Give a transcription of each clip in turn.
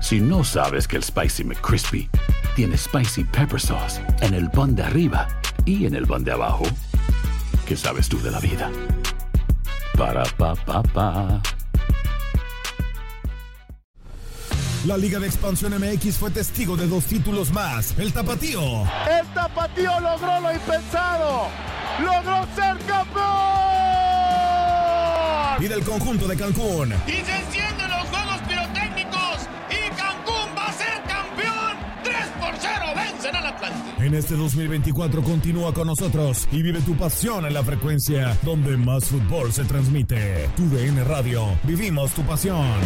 Si no sabes que el Spicy McCrispy tiene Spicy Pepper Sauce en el pan de arriba y en el pan de abajo, ¿qué sabes tú de la vida? Para, pa, pa, pa. La Liga de Expansión MX fue testigo de dos títulos más. El Tapatío. El Tapatío logró lo impensado. Logró ser campeón. Y del conjunto de Cancún. Y se En este 2024 continúa con nosotros y vive tu pasión en la frecuencia donde más fútbol se transmite. Radio. Vivimos tu pasión.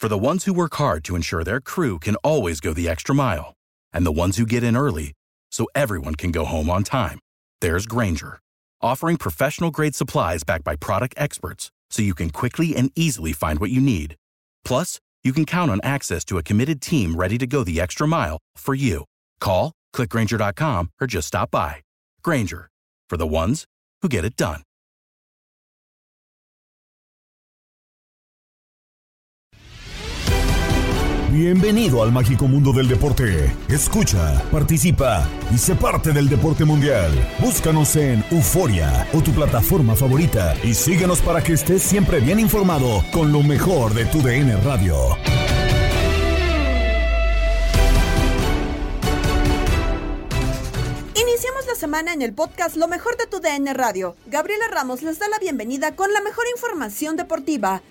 For the ones who work hard to ensure their crew can always go the extra mile, and the ones who get in early so everyone can go home on time, there's Granger, offering professional grade supplies backed by product experts so you can quickly and easily find what you need. Plus, you can count on access to a committed team ready to go the extra mile for you. Call, clickgranger.com, or just stop by. Granger, for the ones who get it done. Bienvenido al mágico mundo del deporte. Escucha, participa y sé parte del deporte mundial. Búscanos en Euforia o tu plataforma favorita y síguenos para que estés siempre bien informado con lo mejor de tu DN Radio. Semana en el podcast Lo mejor de tu DN Radio. Gabriela Ramos les da la bienvenida con la mejor información deportiva.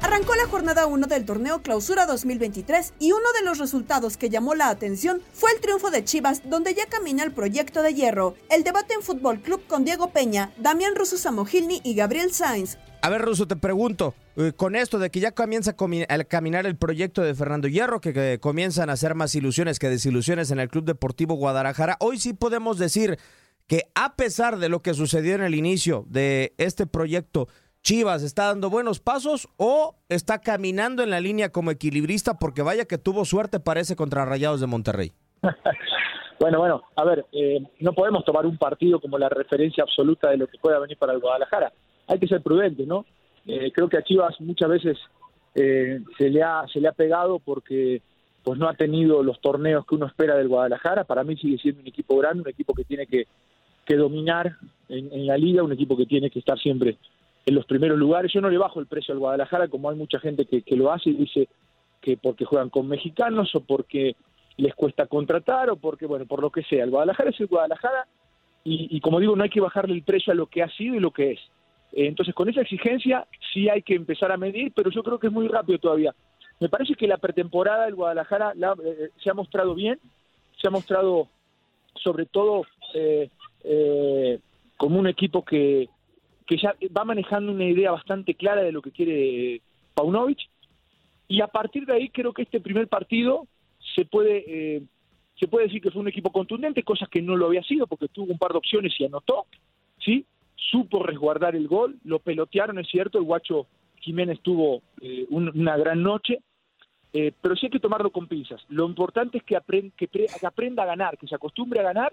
Arrancó la jornada 1 del torneo Clausura 2023 y uno de los resultados que llamó la atención fue el triunfo de Chivas, donde ya camina el proyecto de hierro. El debate en Fútbol Club con Diego Peña, Damián Russo Samogilny y Gabriel Sainz. A ver, Russo, te pregunto, eh, con esto de que ya comienza a, caminar el proyecto de Fernando Hierro, que, que comienzan a hacer más ilusiones que desilusiones en el Club Deportivo Guadalajara, hoy sí podemos decir que a pesar de lo que sucedió en el inicio de este proyecto, Chivas está dando buenos pasos o está caminando en la línea como equilibrista porque vaya que tuvo suerte parece contra Rayados de Monterrey. Bueno, bueno, a ver, eh, no podemos tomar un partido como la referencia absoluta de lo que pueda venir para el Guadalajara. Hay que ser prudente, ¿no? Eh, creo que a Chivas muchas veces eh, se le ha se le ha pegado porque pues no ha tenido los torneos que uno espera del Guadalajara. Para mí sigue siendo un equipo grande, un equipo que tiene que, que dominar en, en la liga, un equipo que tiene que estar siempre en los primeros lugares. Yo no le bajo el precio al Guadalajara, como hay mucha gente que, que lo hace y dice que porque juegan con mexicanos o porque les cuesta contratar o porque, bueno, por lo que sea. El Guadalajara es el Guadalajara y, y como digo, no hay que bajarle el precio a lo que ha sido y lo que es. Eh, entonces, con esa exigencia sí hay que empezar a medir, pero yo creo que es muy rápido todavía. Me parece que la pretemporada del Guadalajara la- eh, se ha mostrado bien, se ha mostrado sobre todo eh, eh, como un equipo que, que ya va manejando una idea bastante clara de lo que quiere Paunovic y a partir de ahí creo que este primer partido se puede eh, se puede decir que fue un equipo contundente, cosas que no lo había sido porque tuvo un par de opciones y anotó, sí, supo resguardar el gol, lo pelotearon, es cierto, el guacho Jiménez tuvo eh, un- una gran noche, eh, pero sí hay que tomarlo con pinzas. Lo importante es que, que, que aprenda a ganar, que se acostumbre a ganar,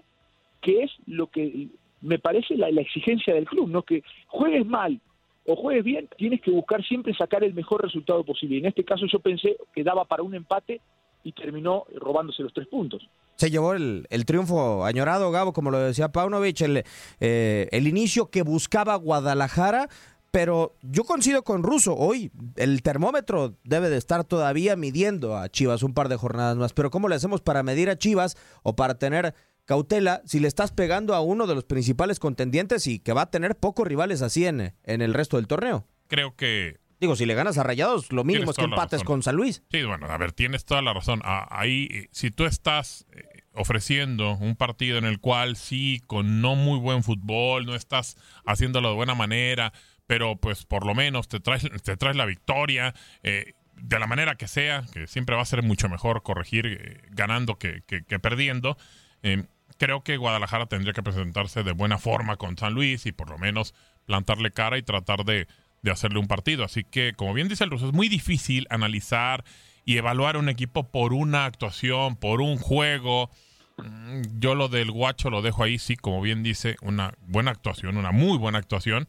que es lo que me parece la, exigencia del club, no que juegues mal o juegues bien, tienes que buscar siempre sacar el mejor resultado posible. En este caso yo pensé que daba para un empate y terminó robándose los tres puntos. Se llevó el, el triunfo añorado, Gabo, como lo decía Paunovic, el, eh, el inicio que buscaba Guadalajara, pero yo coincido con Russo, hoy el termómetro debe de estar todavía midiendo a Chivas un par de jornadas más, pero ¿cómo le hacemos para medir a Chivas o para tener cautela si le estás pegando a uno de los principales contendientes y que va a tener pocos rivales así en, en el resto del torneo? Creo que Digo, si le ganas a Rayados, lo mínimo es que empates con San Luis. Sí, bueno, a ver, tienes toda la razón. Ah, Ahí, eh, si tú estás, eh, ofreciendo un partido en el cual sí, con no muy buen fútbol, no estás haciéndolo de buena manera, pero pues por lo menos te traes, te traes la victoria, eh, de la manera que sea, que siempre va a ser mucho mejor corregir eh, ganando que, que- que perdiendo. Eh, creo que Guadalajara tendría que presentarse de buena forma con San Luis y por lo menos plantarle cara y tratar de, de hacerle un partido. Así que, como bien dice el ruso, es muy difícil analizar y evaluar un equipo por una actuación, por un juego. Mm, Yo lo del guacho lo dejo ahí, sí, como bien dice, una buena actuación, una muy buena actuación,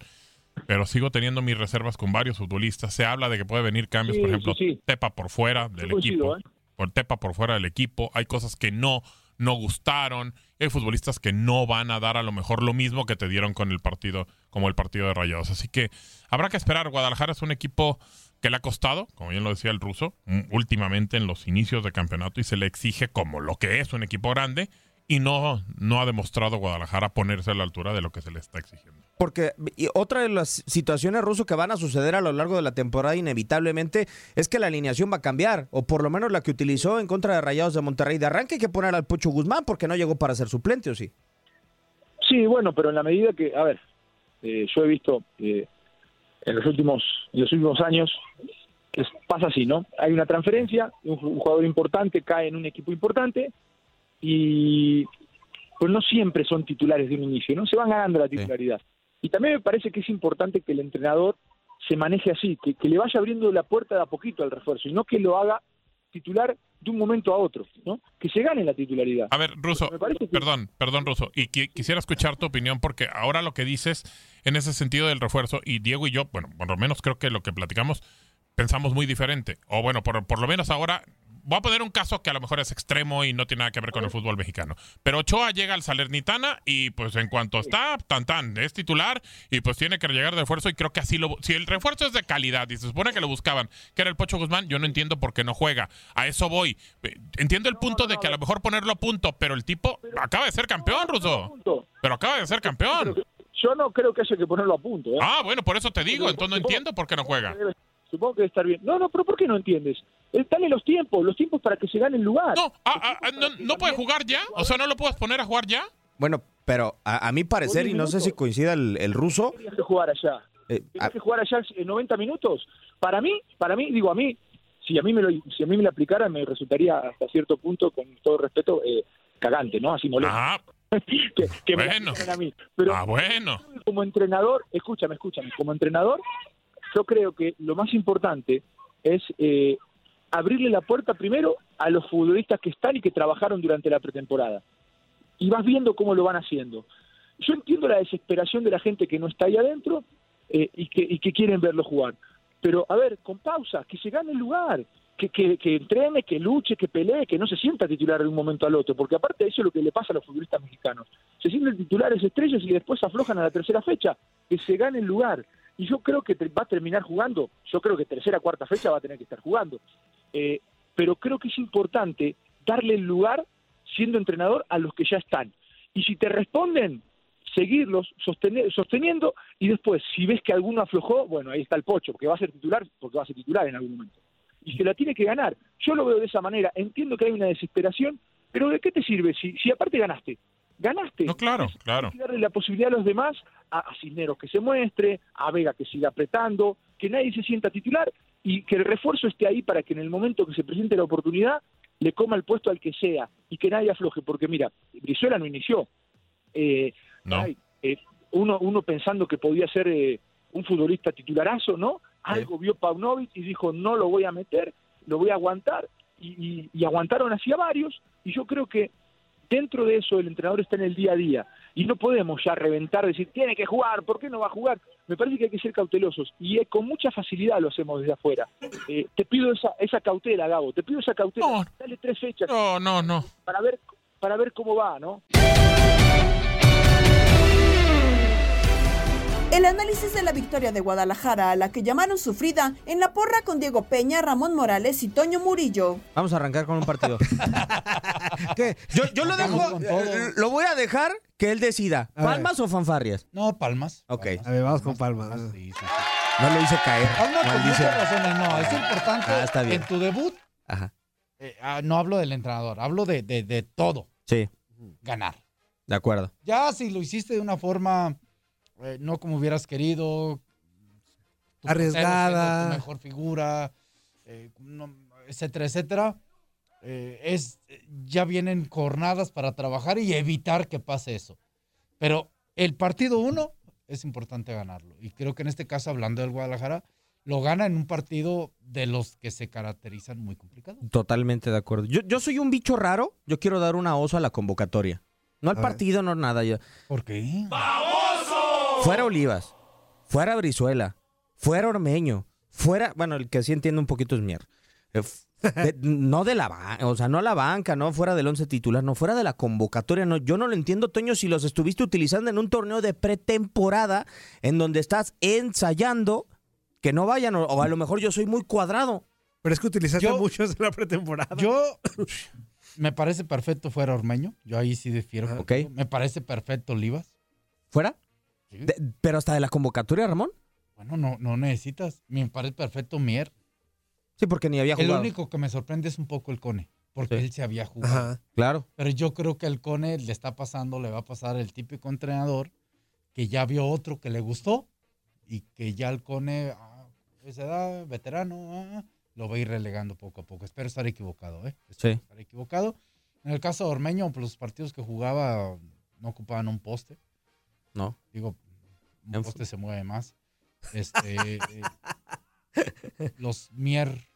pero sigo teniendo mis reservas con varios futbolistas. Se habla de que puede venir cambios, Sí, por ejemplo, sí, sí. Tepa por fuera del equipo, ¿eh? por Tepa por fuera del equipo. Hay cosas que no, no gustaron. Hay futbolistas que no van a dar a lo mejor lo mismo que te dieron con el partido, como el partido de Rayados. Así que habrá que esperar. Guadalajara es un equipo que le ha costado, como bien lo decía el ruso, mm, últimamente en los inicios de campeonato y se le exige como lo que es un equipo grande y no, no ha demostrado Guadalajara ponerse a la altura de lo que se le está exigiendo. Porque y otra de las situaciones ruso que van a suceder a lo largo de la temporada inevitablemente es que la alineación va a cambiar, o por lo menos la que utilizó en contra de Rayados de Monterrey. De arranque hay que poner al Pocho Guzmán porque no llegó para ser suplente, ¿o sí? Sí, bueno, pero en la medida que, a ver, eh, yo he visto eh, en los últimos en los últimos años que pasa así, ¿no? Hay una transferencia, un jugador importante cae en un equipo importante y pues no siempre son titulares de un inicio, ¿no? Se van ganando la titularidad. Y también me parece que es importante que el entrenador se maneje así, que, que le vaya abriendo la puerta de a poquito al refuerzo y no que lo haga titular de un momento a otro, ¿no? Que se gane la titularidad. A ver, Ruso, que- perdón, perdón, Ruso, y qui- quisiera escuchar tu opinión porque ahora lo que dices en ese sentido del refuerzo, y Diego y yo, bueno, por lo menos creo que lo que platicamos pensamos muy diferente, o bueno, por, por lo menos ahora, voy a poner un caso que a lo mejor es extremo y no tiene nada que ver con el fútbol mexicano, pero Ochoa llega al Salernitana y pues en cuanto está, tan tan, es titular y pues tiene que llegar de refuerzo y creo que así lo, si el refuerzo es de calidad y se supone que lo buscaban, que era el Pocho Guzmán, yo no entiendo por qué no juega, a eso voy, entiendo el punto de que a lo mejor ponerlo a punto, pero el tipo acaba de ser campeón, Ruso, pero acaba de ser campeón. Yo no creo que haya que ponerlo a punto. ¿eh? Ah, bueno, por eso te digo, entonces no entiendo por qué no juega. Supongo que debe estar bien. No, no, pero ¿por qué no entiendes? Eh, Dale los tiempos, los tiempos para que se gane el lugar. No, ah, ah, no, ¿no puede jugar ya? O sea, ¿no lo puedes poner a jugar ya? Bueno, pero a, a mi parecer, y no sé si coincida el, el ruso, Tienes que jugar allá. eh, Tienes que jugar allá en 90 minutos. Para mí, para mí, digo a mí, si a mí me lo, si a mí me lo aplicaran, me resultaría hasta cierto punto, con todo respeto, eh, cagante, ¿no? Así molesto. Ah, que, que me bueno. apliquen a mí. Pero ah, bueno. como entrenador, escúchame, escúchame, como entrenador, yo creo que lo más importante es eh, abrirle la puerta primero a los futbolistas que están y que trabajaron durante la pretemporada. Y vas viendo cómo lo van haciendo. Yo entiendo la desesperación de la gente que no está ahí adentro eh, y, que, y que quieren verlo jugar. Pero, a ver, con pausa, que se gane el lugar, que, que, que entrene, que luche, que pelee, que no se sienta titular de un momento al otro, porque aparte eso es lo que le pasa a los futbolistas mexicanos. Se sienten titulares estrellas y después aflojan a la tercera fecha, que se gane el lugar. Y yo creo que va a terminar jugando, yo creo que tercera, cuarta fecha va a tener que estar jugando. Eh, pero creo que es importante darle el lugar, siendo entrenador, a los que ya están. Y si te responden, seguirlos sosteniendo y después, si ves que alguno aflojó, bueno, ahí está el pocho, porque va a ser titular, porque va a ser titular en algún momento. Y se la tiene que ganar. Yo lo veo de esa manera. Entiendo que hay una desesperación, pero ¿de qué te sirve si, si aparte ganaste? Ganaste. No, claro, claro. Darle la posibilidad a los demás, a, a Cisneros que se muestre, a Vega que siga apretando, que nadie se sienta titular y que el refuerzo esté ahí para que en el momento que se presente la oportunidad le coma el puesto al que sea y que nadie afloje, porque mira, Brizuela no inició. Eh, No. ay, eh, uno, uno pensando que podía ser eh, un futbolista titularazo, ¿no? Algo vio Paunovic y dijo, no lo voy a meter, lo voy a aguantar, y, y- y aguantaron así a varios, y yo creo que dentro de eso el entrenador está en el día a día, y no podemos ya reventar, decir, tiene que jugar, ¿por qué no va a jugar? Me parece que hay que ser cautelosos, y con mucha facilidad lo hacemos desde afuera. Eh, te pido esa, esa cautela, Gabo, te pido esa cautela, No. dale tres fechas No, no, no. para ver, para ver cómo va, ¿no? El análisis de la victoria de Guadalajara, a la que llamaron sufrida, en la porra con Diego Peña, Ramón Morales y Toño Murillo. vamos a arrancar con un partido. ¿Qué? Yo, yo lo dejo, con eh, lo voy a dejar que él decida. A ver. ¿Palmas o fanfarrias? No, Palmas. Ok. Palmas. A ver, vamos con Palmas. Palmas, sí, sí, sí. No lo hice caer. Palmas con maldición. muchas razones. No, es importante. Ah, está bien. En tu debut, Ajá. eh, ah, no hablo del entrenador, hablo de, de, de todo. Sí, ganar. de acuerdo. Ya si lo hiciste de una forma eh, no como hubieras querido, tu Arriesgada. tu mejor figura, eh, no- etcétera, etcétera, eh, es ya vienen jornadas para trabajar y evitar que pase eso. Pero el partido uno es importante ganarlo. Y creo que en este caso, hablando del Guadalajara, lo gana en un partido de los que se caracterizan muy complicado. Totalmente de acuerdo. Yo, yo soy un bicho raro. Yo quiero dar una oso a la convocatoria. No al A ver. partido, no nada. Yo. ¿Por qué? Fuera Olivas, fuera Brizuela, fuera Ormeño, fuera, bueno, el que sí entiende un poquito es Mier. Eh, de- no de la banca, o sea, no la banca, no fuera del once titular, no fuera de la convocatoria, no. Yo no lo entiendo, Toño, si los estuviste utilizando en un torneo de pretemporada en donde estás ensayando, que no vayan, o, o a lo mejor yo soy muy cuadrado. Pero es que utilizaste Yo- muchos en la pretemporada. Yo me parece perfecto fuera Ormeño. Yo ahí sí difiero. Ok. contigo. Me parece perfecto Olivas. ¿Fuera? De- pero hasta de la convocatoria, Ramón. Bueno, no, no necesitas. Me parece perfecto Mier. Sí, porque ni había El jugado. único que me sorprende es un poco el Cone, porque Sí. él se había jugado. Ajá. Claro. Pero yo creo que el Cone le está pasando, le va a pasar el típico entrenador que ya vio otro que le gustó y que ya el Cone, a esa edad, veterano, ah, lo va a ir relegando poco a poco. Espero estar equivocado, ¿eh? Espero Sí. estar equivocado. En el caso de Ormeño, pues, los partidos que jugaba no ocupaban un poste. No. Digo, un poste se mueve más. Este, eh, los Mier.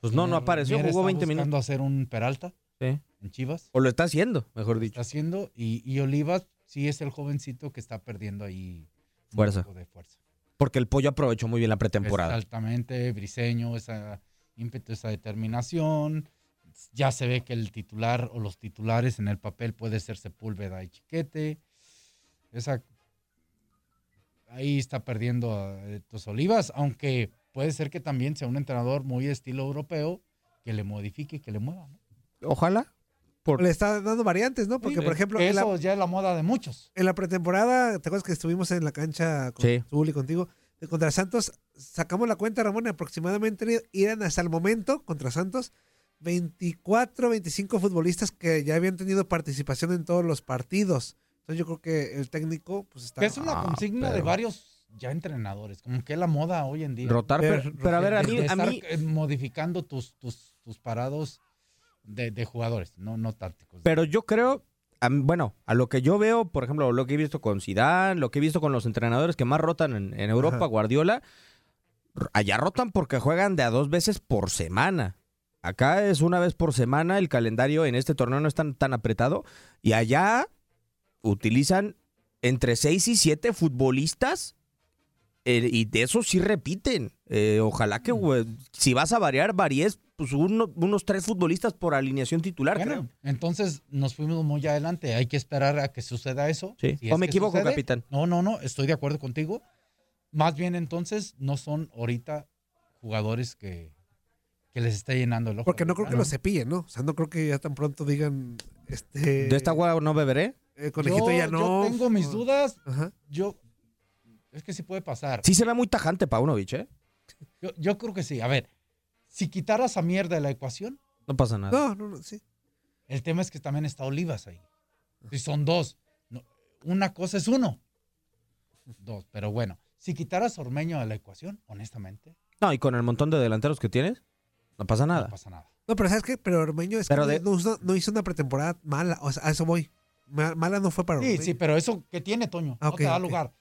Pues no, no apareció, Mier jugó está 20 minutos. buscando hacer un Peralta Sí. en Chivas. O lo está haciendo, mejor dicho. Está haciendo. Y, y Olivas sí es el jovencito que está perdiendo ahí un Fuerza. poco de fuerza. Porque el pollo aprovechó muy bien la pretemporada. Altamente, Briseño, esa ímpetu, esa determinación. Ya se ve que el titular o los titulares en el papel puede ser Sepúlveda y Chiquete. Esa ahí está perdiendo a estos Olivas, aunque puede ser que también sea un entrenador muy estilo europeo que le modifique, que le mueva. ¿no? Ojalá. Por... Le está dando variantes, ¿no? Porque, Sí, por ejemplo, que en la, eso ya es la moda de muchos. en la pretemporada, ¿te acuerdas que estuvimos en la cancha con Sí. Zul y contigo? De contra Santos, sacamos la cuenta, Ramón, y aproximadamente eran hasta el momento, contra Santos, 24, 25 futbolistas que ya habían tenido participación en todos los partidos. Entonces yo creo que el técnico, pues está... Es una Ah, consigna de varios ya entrenadores, como que es la moda hoy en día. Rotar, Pero- pero, pero a ver, a mí, a mí eh, modificando tus, tus, tus parados de, de jugadores, no, no tácticos. pero yo creo, bueno, a lo que yo veo, por ejemplo, lo que he visto con Zidane, lo que he visto con los entrenadores que más rotan en, en Europa, Ajá. Guardiola, allá rotan porque juegan de a dos veces por semana. Acá es una vez por semana, el calendario en este torneo no es tan, tan apretado. Y allá utilizan entre seis y siete futbolistas eh, y de esos sí repiten. Eh, ojalá que si vas a variar, varíes pues, uno- unos tres futbolistas por alineación titular. Bueno, creo. entonces nos fuimos muy adelante. Hay que esperar a que suceda eso. Sí. Si ¿O es me equivoco, sucede. capitán? No, no, no, estoy de acuerdo contigo. Más bien entonces no son ahorita jugadores que, que les está llenando el ojo. Porque no creo que ¿no? lo cepillen, ¿no? O sea, no creo que ya tan pronto digan, este... De esta agua no beberé. El conejito yo, ya no. yo tengo mis dudas. Ajá. Yo, es que sí puede pasar. Sí se ve muy tajante Paunovic, ¿eh? Yo, yo creo que sí. A ver, si quitaras a mierda de la ecuación, No pasa nada. No, no, no, sí. el tema es que también está Olivas ahí. Si son dos, no, una cosa es uno. Dos, pero bueno, si quitaras a Ormeño de la ecuación, honestamente, No, y con el montón de delanteros que tienes, no pasa nada. no pasa nada. No, pero ¿sabes qué? Pero Ormeño es Pero que de- no, hizo, no hizo una pretemporada mala. O sea, a eso voy. Ma- Mala no fue para Sí, sí, pero eso que tiene, Toño, Ah, no ok, te da lugar.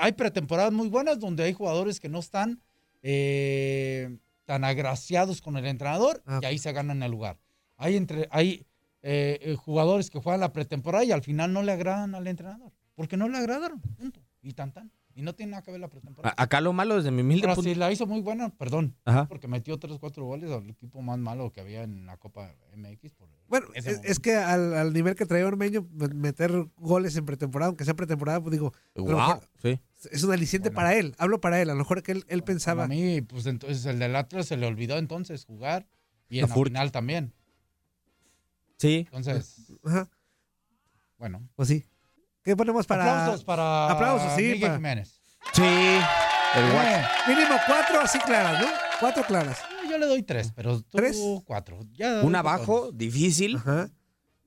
Hay pretemporadas muy buenas donde hay jugadores que no están eh, tan agraciados con el entrenador Ah, y ahí se ganan el lugar. Hay, entre, hay eh, eh, jugadores que juegan la pretemporada y al final no le agradan al entrenador. Porque no le agradaron, punto. Y tan tan. Y no tiene nada que ver la pretemporada. A- Acá lo malo desde mi humilde Pero punto- si la hizo muy buena, perdón. Ajá. Porque metió 3 4 goles al equipo más malo que había en la Copa MX. por Bueno, es, que al, al nivel que traía Ormeño, me- meter goles en pretemporada, aunque sea pretemporada, pues digo, a lo Wow, mejor sí. es un aliciente Bueno. para él. Hablo para él. A lo mejor que él, él pensaba. A mí, pues entonces el del Atlas se le olvidó entonces jugar. Y en la final también. Sí. Entonces, Ajá, bueno. pues sí. ¿Qué ponemos para. Aplausos para Aplausos, sí, Miguel para- Jiménez. Sí. El guacho. Eh, Mínimo cuatro así claras, ¿no? Cuatro claras. yo le doy tres, pero tú ¿Tres? cuatro. Ya Un doy abajo, difícil. Ajá.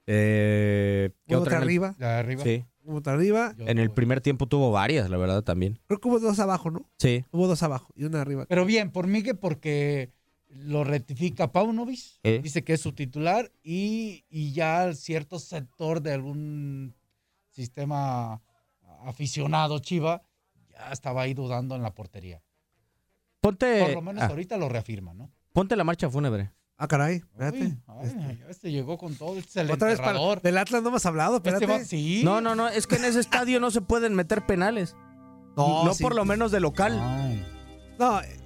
Eh, ¿qué Hubo otra otra en el- arriba. La de arriba. Sí. Otra arriba. En el primer tiempo tuvo varias, la verdad, también. Creo que hubo dos abajo, ¿no? Sí. Hubo dos abajo y una arriba. Pero bien, por mí que porque lo rectifica Paunovic, ¿Eh? dice que es su titular y, y ya cierto sector de algún sistema aficionado Chiva ya estaba ahí dudando en la portería. Ponte, Por lo menos ah, ahorita lo reafirma, ¿no? ponte la marcha fúnebre. Ah, caray. Espérate. Uy, ay, este llegó con todo, este es el Otra vez para, del Atlas no hemos hablado, Este espérate. va- sí. No, no, no, es que en ese estadio no se pueden meter penales. No, No, sí. por lo menos de local. No, eh,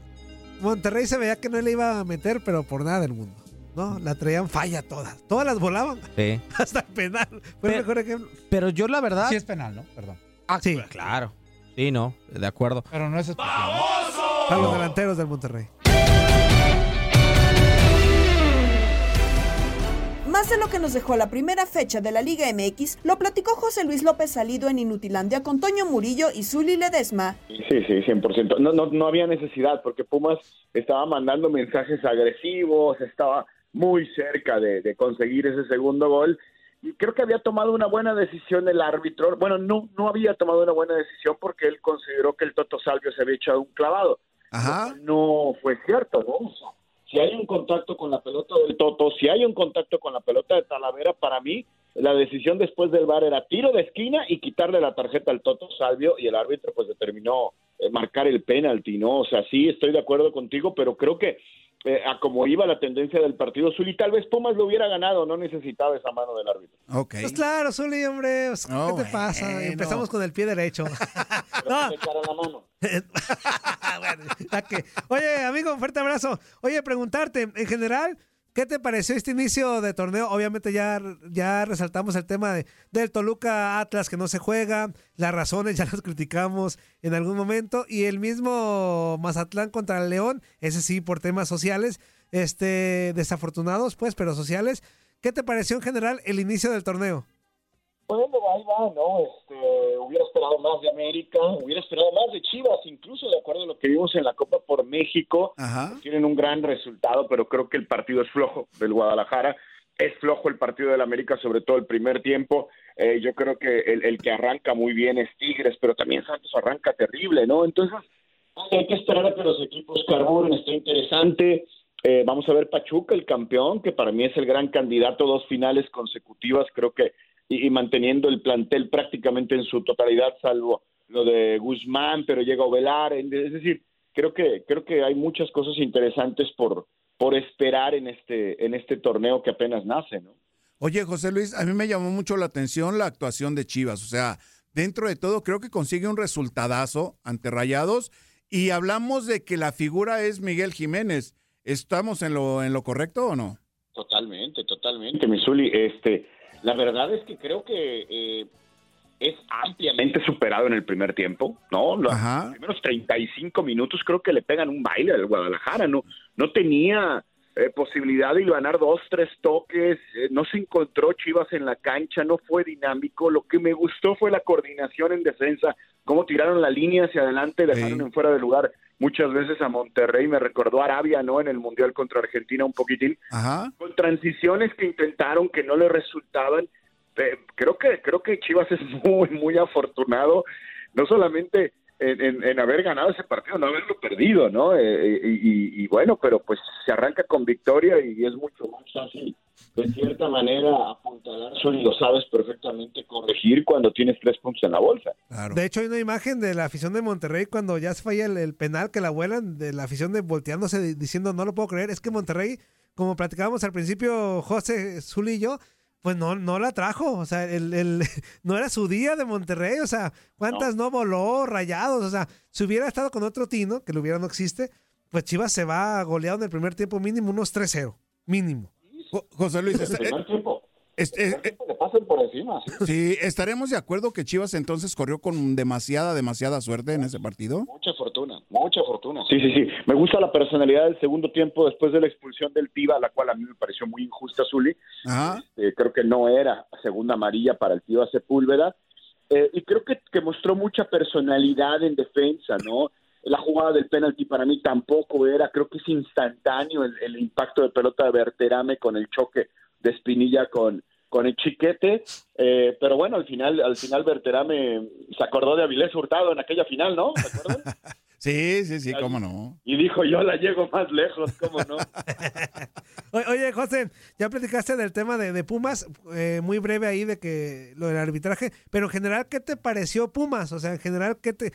Monterrey se veía que no le iba a meter, pero por nada del mundo. No, la traían falla todas. Todas las volaban. Sí. Hasta el penal. Fue el Pero- mejor ejemplo. Pero yo la verdad... Sí es penal, ¿no? Perdón. Ah, sí. Claro. Sí, no, de acuerdo. Pero no es especial. ¿no? Para los delanteros del Monterrey. Más de lo que nos dejó la primera fecha de la Liga MX, lo platicó José Luis López Salido en Inutilandia con Toño Murillo y Zuli Ledesma. Sí, sí, 100%. No, no, no había necesidad porque Pumas estaba mandando mensajes agresivos, estaba muy cerca de, de conseguir ese segundo gol y creo que había tomado una buena decisión el árbitro. Bueno, no, no había tomado una buena decisión porque él consideró que el Toto Salvio se había echado un clavado. Ajá. No fue cierto, ¿no? Si hay un contacto con la pelota del Toto, si hay un contacto con la pelota de Talavera, para mí la decisión después del VAR era tiro de esquina y quitarle la tarjeta al Toto Salvio y el árbitro pues determinó eh, marcar el penalti, ¿no? O sea, sí estoy de acuerdo contigo, pero creo que eh, a como iba la tendencia del partido Zuli, tal vez Pumas lo hubiera ganado, no necesitaba esa mano del árbitro. Ok. Pues claro, Zuli, hombre. pues, ¿Qué No, te pasa? bueno. Empezamos con el pie derecho. Pero No. la mano. Bueno, ya que- Oye, amigo, un fuerte abrazo. Oye, preguntarte, en general, ¿qué te pareció este inicio de torneo? Obviamente ya, ya resaltamos el tema de- del Toluca Atlas que no se juega, las razones ya las criticamos en algún momento, y el mismo Mazatlán contra el León, ese sí por temas sociales, este desafortunados pues, pero sociales. ¿Qué te pareció en general el inicio del torneo? Bueno, ahí va, ¿no? Este, hubiera esperado más de América, hubiera esperado más de Chivas, incluso de acuerdo a lo que vimos en la Copa por México. Ajá. Tienen un gran resultado, pero creo que el partido es flojo del Guadalajara. Es flojo el partido del América, sobre todo el primer tiempo. Eh, yo creo que el, el que arranca muy bien es Tigres, pero también Santos arranca terrible, ¿no? Entonces, hay que esperar a que los equipos carburen, está interesante. Eh, vamos a ver Pachuca, el campeón, que para mí es el gran candidato, dos finales consecutivas, creo que, y, y manteniendo el plantel prácticamente en su totalidad, salvo lo de Guzmán, pero llega Ovelar, es decir, creo que, creo que hay muchas cosas interesantes por, por esperar en este, en este torneo que apenas nace, ¿no? Oye, José Luis, a mí me llamó mucho la atención la actuación de Chivas. O sea, dentro de todo, creo que consigue un resultadazo ante Rayados. Y hablamos de que la figura es Miguel Jiménez. ¿Estamos en lo, en lo correcto o no? Totalmente, totalmente, Misuli. Este, la verdad es que creo que eh, es ampliamente superado en el primer tiempo, ¿no? Los Ajá. primeros 35 minutos creo que le pegan un baile al Guadalajara, no, no tenía eh, posibilidad de ganar dos, tres toques, eh, no se encontró Chivas en la cancha, no fue dinámico. Lo que me gustó fue la coordinación en defensa, cómo tiraron la línea hacia adelante, dejaron Sí. en fuera de lugar muchas veces a Monterrey, me recordó a Arabia, ¿no? En el Mundial contra Argentina un poquitín Ajá. con transiciones que intentaron que no le resultaban. Eh, creo que creo que Chivas es muy muy afortunado, no solamente en, en- en haber ganado ese partido, no haberlo perdido, ¿no? Eh, y, y- y bueno, pero pues se arranca con victoria y es mucho más fácil de cierta manera apuntalar, y lo sabes perfectamente corregir cuando tienes tres puntos en la bolsa. Claro. De hecho, hay una imagen de la afición de Monterrey cuando ya se falla el, el penal que la vuelan, de la afición de volteándose di- diciendo no lo puedo creer. Es que Monterrey, como platicábamos al principio, José Zuli y yo, pues no, no la trajo. O sea, el, el- no era su día de Monterrey. O sea, ¿cuántas no, voló, rayados? O sea, si hubiera estado con otro Tino, que lo hubiera no existe, pues Chivas se va goleado en el primer tiempo mínimo unos 3-0. Mínimo. Jo- José Luis, El está- primer tiempo, es- el es- primer tiempo le pasan por encima. ¿sí? sí, ¿estaremos de acuerdo que Chivas entonces corrió con demasiada, demasiada suerte en ese partido? Mucha fortuna, mucha fortuna. Sí, sí, sí. Me gusta la personalidad del segundo tiempo después de la expulsión del Tiva, la cual a mí me pareció muy injusta, Zuli. Ajá. Eh, creo que no era segunda amarilla para el Tiva Sepúlveda. Eh, y creo que, que mostró mucha personalidad en defensa, ¿no? La jugada del penalti para mí tampoco era, creo que es instantáneo el, el impacto de pelota de Berterame con el choque de Espinilla con, con el chiquete, eh, pero bueno, al final, al final Berterame se acordó de Avilés Hurtado en aquella final, ¿no? ¿Se acuerdan? Sí, sí, sí, cómo no. Y dijo, yo la llego más lejos, ¿cómo no? Oye, José, ya platicaste del tema de, de Pumas, eh, muy breve ahí de que lo del arbitraje, pero en general, ¿qué te pareció Pumas? O sea, en general, ¿qué te...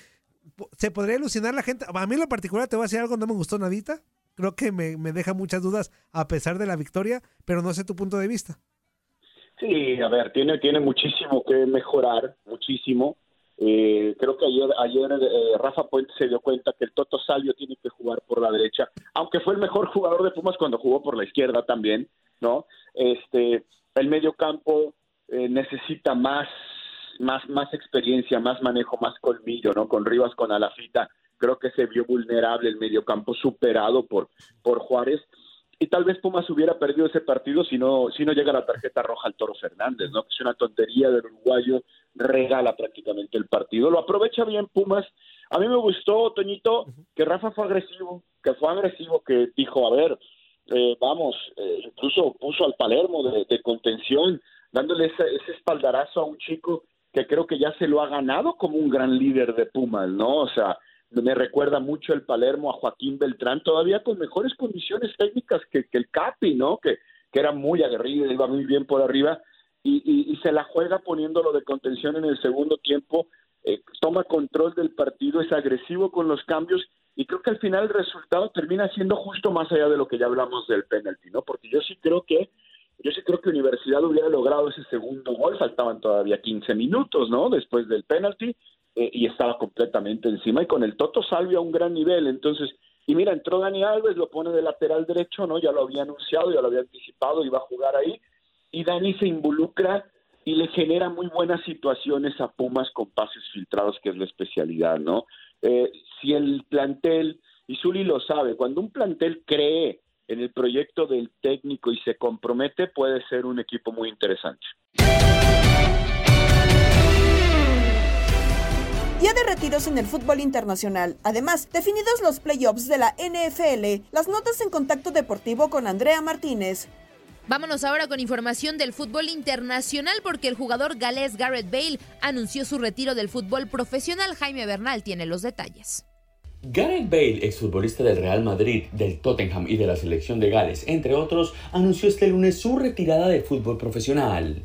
¿Se podría ilusionar la gente? A mí en lo particular te voy a decir algo, no me gustó nadita. Creo que me, me deja muchas dudas a pesar de la victoria, pero no sé tu punto de vista. Sí, a ver, tiene, tiene muchísimo que mejorar, muchísimo. Eh, creo que ayer, ayer eh, Rafa Puente se dio cuenta que el Toto Salvio tiene que jugar por la derecha, aunque fue el mejor jugador de Pumas cuando jugó por la izquierda también, ¿no? Este, el medio campo eh, necesita más, más, más experiencia, más manejo, más colmillo, ¿no? Con Rivas, con Alafita, creo que se vio vulnerable el medio campo superado por, por Juárez y tal vez Pumas hubiera perdido ese partido si no, si no llega la tarjeta roja al Toro Fernández, ¿no? Que es una tontería del uruguayo, regala prácticamente el partido. Lo aprovecha bien Pumas. A mí me gustó, Toñito, que Rafa fue agresivo, que fue agresivo, que dijo, a ver, eh, vamos, eh, incluso puso al Palermo de, de contención, dándole ese, ese espaldarazo a un chico que creo que ya se lo ha ganado como un gran líder de Pumas, ¿no? O sea, me recuerda mucho el Palermo a Joaquín Beltrán, todavía con mejores condiciones técnicas que, el Capi, ¿no? Que, que era muy aguerrido, iba muy bien por arriba, y, y, y se la juega poniéndolo de contención en el segundo tiempo, eh, toma control del partido, es agresivo con los cambios, y creo que al final el resultado termina siendo justo más allá de lo que ya hablamos del penalti, ¿no? Porque yo sí creo que yo sí creo que Universidad hubiera logrado ese segundo gol, faltaban todavía 15 minutos, ¿no? Después del penalti, eh, y estaba completamente encima y con el Toto Salvio a un gran nivel. Entonces, y mira, entró Dani Alves, lo pone de lateral derecho, ¿no? Ya lo había anunciado, ya lo había anticipado, iba a jugar ahí. Y Dani se involucra y le genera muy buenas situaciones a Pumas con pases filtrados, que es la especialidad, ¿no? Eh, si el plantel, y Zuli lo sabe, cuando un plantel cree en el proyecto del técnico y se compromete, puede ser un equipo muy interesante. Día de retiros en el fútbol internacional. Además, definidos los playoffs de la NFL, las notas en contacto deportivo con Andrea Martínez. Vámonos ahora con información del fútbol internacional porque el jugador galés Garrett Bale anunció su retiro del fútbol profesional. Jaime Bernal tiene los detalles. Gareth Bale, exfutbolista del Real Madrid, del Tottenham y de la selección de Gales, entre otros, anunció este lunes su retirada del fútbol profesional.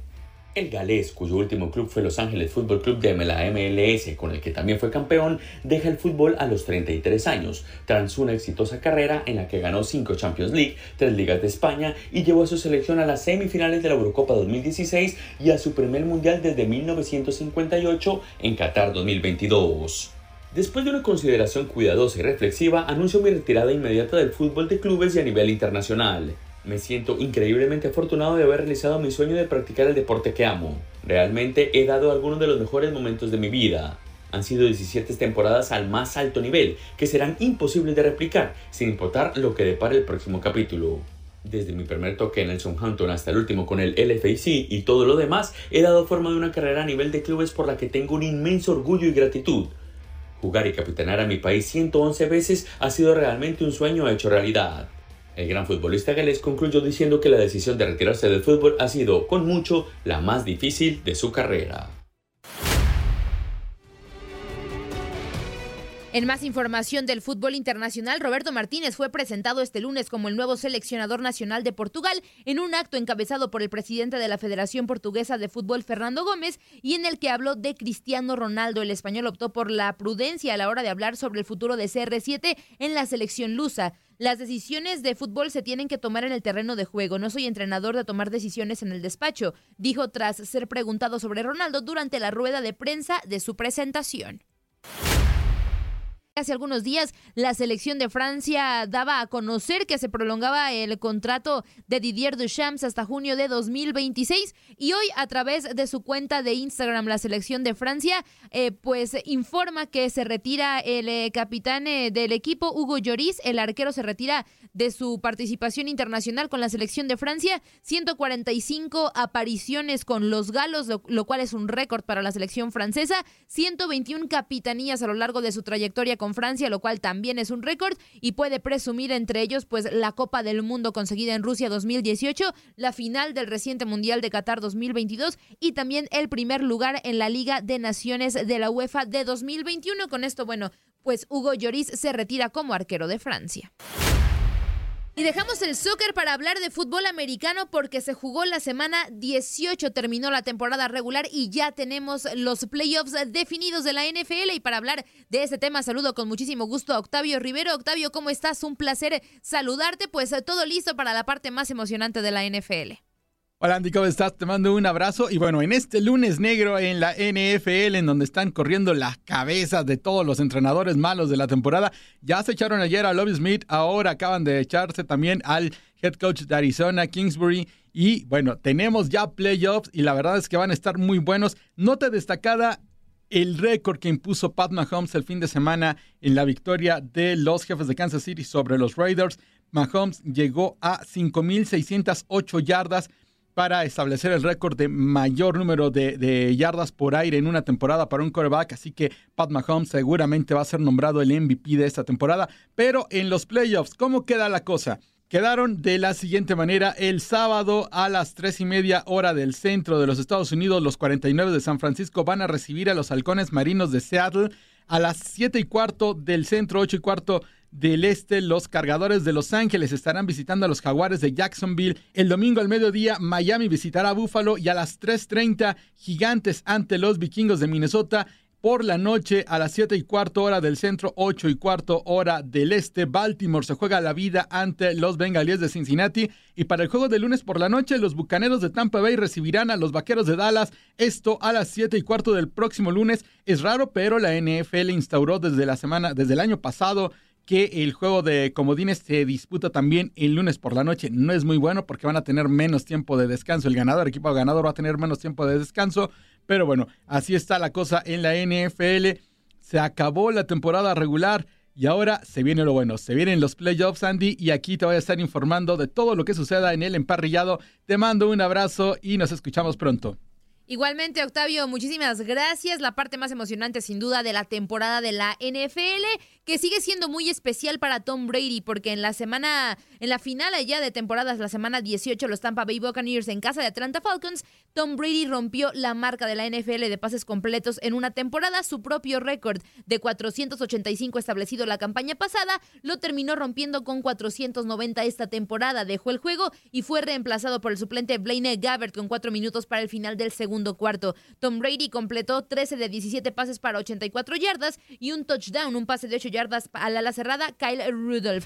El galés, cuyo último club fue Los Ángeles Fútbol Club de la MLS, con el que también fue campeón, deja el fútbol a los 33 años, tras una exitosa carrera en la que ganó 5 Champions League, 3 Ligas de España y llevó a su selección a las semifinales de la Eurocopa 2016 y a su primer mundial desde 1958 en Qatar 2022. Después de una consideración cuidadosa y reflexiva, anuncio mi retirada inmediata del fútbol de clubes y a nivel internacional. Me siento increíblemente afortunado de haber realizado mi sueño de practicar el deporte que amo. Realmente he dado algunos de los mejores momentos de mi vida. Han sido 17 temporadas al más alto nivel, que serán imposibles de replicar, sin importar lo que depare el próximo capítulo. Desde mi primer toque en el Southampton hasta el último con el LFC y todo lo demás, he dado forma de una carrera a nivel de clubes por la que tengo un inmenso orgullo y gratitud. Jugar y capitanar a mi país 111 veces ha sido realmente un sueño hecho realidad. El gran futbolista galés concluyó diciendo que la decisión de retirarse del fútbol ha sido, con mucho, la más difícil de su carrera. En más información del fútbol internacional, Roberto Martínez fue presentado este lunes como el nuevo seleccionador nacional de Portugal en un acto encabezado por el presidente de la Federación Portuguesa de Fútbol, Fernando Gómez, y en el que habló de Cristiano Ronaldo. El español optó por la prudencia a la hora de hablar sobre el futuro de CR7 en la selección lusa. Las decisiones de fútbol se tienen que tomar en el terreno de juego. No soy entrenador de tomar decisiones en el despacho, dijo tras ser preguntado sobre Ronaldo durante la rueda de prensa de su presentación. Hace algunos días, la selección de Francia daba a conocer que se prolongaba el contrato de Didier Deschamps hasta junio de 2026 y hoy a través de su cuenta de Instagram la selección de Francia eh, pues informa que se retira el eh, capitán eh, del equipo Hugo Lloris, el arquero se retira de su participación internacional con la selección de Francia, 145 apariciones con los galos, lo, lo cual es un récord para la selección francesa, 121 capitanías a lo largo de su trayectoria con Francia, lo cual también es un récord y puede presumir entre ellos pues la Copa del Mundo conseguida en Rusia 2018, la final del reciente Mundial de Qatar 2022 y también el primer lugar en la Liga de Naciones de la UEFA de 2021. Con esto, bueno, pues Hugo Lloris se retira como arquero de Francia. Y dejamos el soccer para hablar de fútbol americano porque se jugó la semana 18, terminó la temporada regular y ya tenemos los playoffs definidos de la NFL. Y para hablar de este tema, saludo con muchísimo gusto a Octavio Rivero. Octavio, ¿cómo estás? Un placer saludarte. Pues todo listo para la parte más emocionante de la NFL. Hola Andy, ¿cómo estás? Te mando un abrazo. Y bueno, en este lunes negro en la NFL, en donde están corriendo las cabezas de todos los entrenadores malos de la temporada, ya se echaron ayer a Lobby Smith, ahora acaban de echarse también al head coach de Arizona, Kingsbury. Y bueno, tenemos ya playoffs y la verdad es que van a estar muy buenos. Nota destacada el récord que impuso Pat Mahomes el fin de semana en la victoria de los jefes de Kansas City sobre los Raiders. Mahomes llegó a 5.608 yardas para establecer el récord de mayor número de, yardas por aire en una temporada para un quarterback, así que Pat Mahomes seguramente va a ser nombrado el MVP de esta temporada. Pero en los playoffs, ¿cómo queda la cosa? Quedaron de la siguiente manera. El sábado a las tres y media hora del centro de los Estados Unidos, los 49 de San Francisco van a recibir a los halcones marinos de Seattle. A las siete y cuarto del centro, ocho y cuarto del Este, los cargadores de Los Ángeles estarán visitando a los jaguares de Jacksonville. El domingo al mediodía, Miami visitará a Buffalo y a las 3.30, gigantes ante los vikingos de Minnesota. Por la noche, a las 7 y cuarto hora del centro, 8 y cuarto hora del este, Baltimore se juega la vida ante los bengalíes de Cincinnati. Y para el juego de lunes por la noche, los bucaneros de Tampa Bay recibirán a los vaqueros de Dallas. Esto a las 7 y cuarto del próximo lunes. Es raro, pero la NFL instauró desde la semana, desde el año pasado, que el juego de comodines se disputa también el lunes por la noche. No es muy bueno porque van a tener menos tiempo de descanso. El ganador, el equipo ganador va a tener menos tiempo de descanso. Pero bueno, así está la cosa en la NFL. Se acabó la temporada regular. Y ahora se viene lo bueno, se vienen los playoffs, Andy, y aquí te voy a estar informando de todo lo que suceda en el emparrillado. Te mando un abrazo y nos escuchamos pronto. Igualmente, Octavio, muchísimas gracias. La parte más emocionante, sin duda, de la temporada de la NFL, que sigue siendo muy especial para Tom Brady, porque en la semana, en la final allá de temporadas, la semana 18, los Tampa Bay Buccaneers en casa de Atlanta Falcons, Tom Brady rompió la marca de la NFL de pases completos en una temporada. Su propio récord de 485 establecido la campaña pasada, lo terminó rompiendo con 490 esta temporada. Dejó el juego y fue reemplazado por el suplente Blaine Gabbert con cuatro minutos para el final del segundo cuarto. Tom Brady completó 13 de 17 pases para 84 yardas y un touchdown, un pase de 8 yardas al ala cerrada, Kyle Rudolph.